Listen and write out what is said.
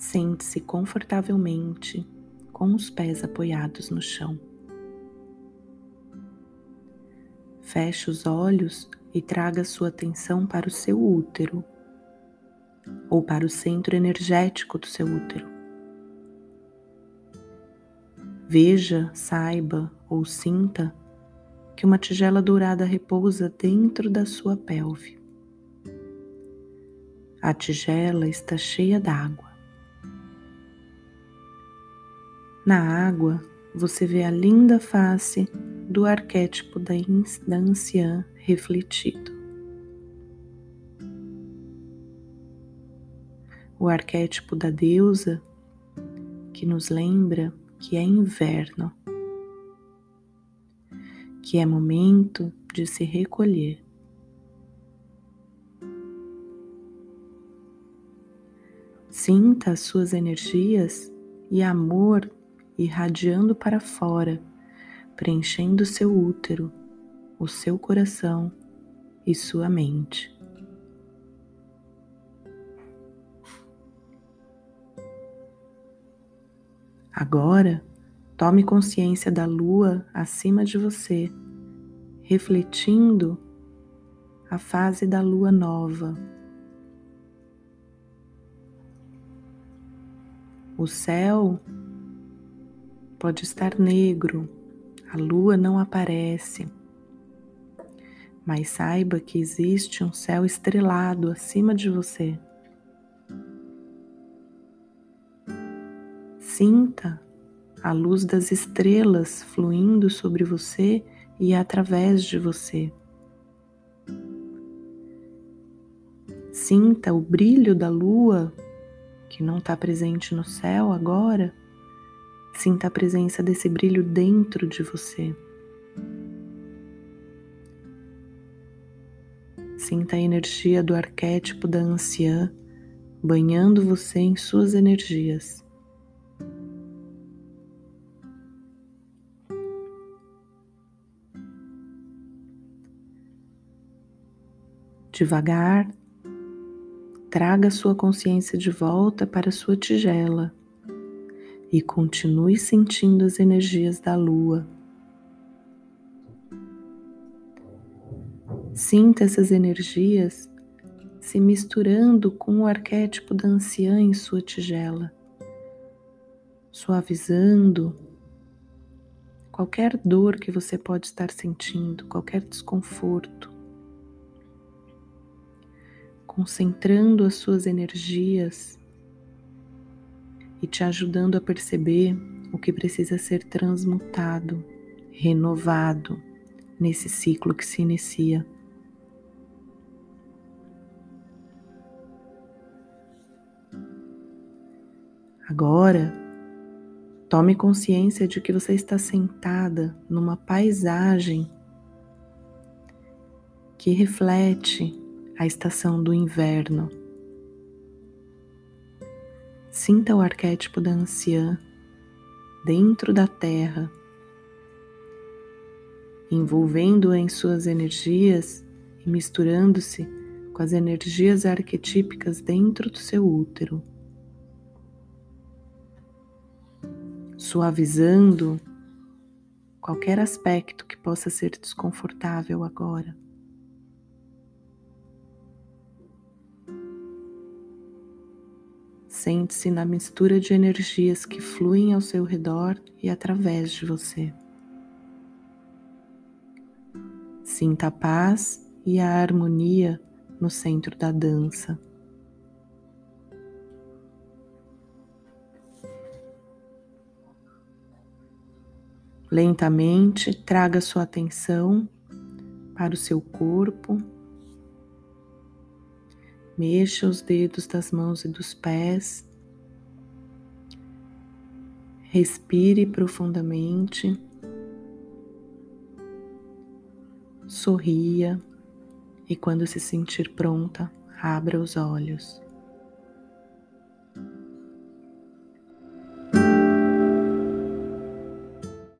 Sente-se confortavelmente com os pés apoiados no chão. Feche os olhos e traga sua atenção para o seu útero ou para o centro energético do seu útero. Veja, saiba ou sinta que uma tigela dourada repousa dentro da sua pelve. A tigela está cheia d'água. Na água, você vê a linda face do arquétipo da, anciã refletido. O arquétipo da deusa que nos lembra que é inverno, que é momento de se recolher. Sinta as suas energias e amor irradiando para fora, preenchendo seu útero, o seu coração e sua mente. Agora, tome consciência da lua acima de você, refletindo a fase da lua nova. O céu pode estar negro, a lua não aparece. Mas saiba que existe um céu estrelado acima de você. Sinta a luz das estrelas fluindo sobre você e através de você. Sinta o brilho da lua que não está presente no céu agora Sinta a presença desse brilho dentro de você. Sinta a energia do arquétipo da anciã banhando você em suas energias. Devagar, traga sua consciência de volta para sua tigela e continue sentindo as energias da lua. Sinta essas energias se misturando com o arquétipo da anciã em sua tigela, suavizando qualquer dor que você pode estar sentindo, qualquer desconforto, concentrando as suas energias e te ajudando a perceber o que precisa ser transmutado, renovado nesse ciclo que se inicia. Agora, tome consciência de que você está sentada numa paisagem que reflete a estação do inverno. Sinta o arquétipo da anciã dentro da terra, envolvendo-a em suas energias e misturando-se com as energias arquetípicas dentro do seu útero, suavizando qualquer aspecto que possa ser desconfortável agora. Sente-se na mistura de energias que fluem ao seu redor e através de você. Sinta a paz e a harmonia no centro da dança. Lentamente traga sua atenção para o seu corpo Mexa os dedos das mãos e dos pés. Respire profundamente. Sorria e, quando se sentir pronta, abra os olhos.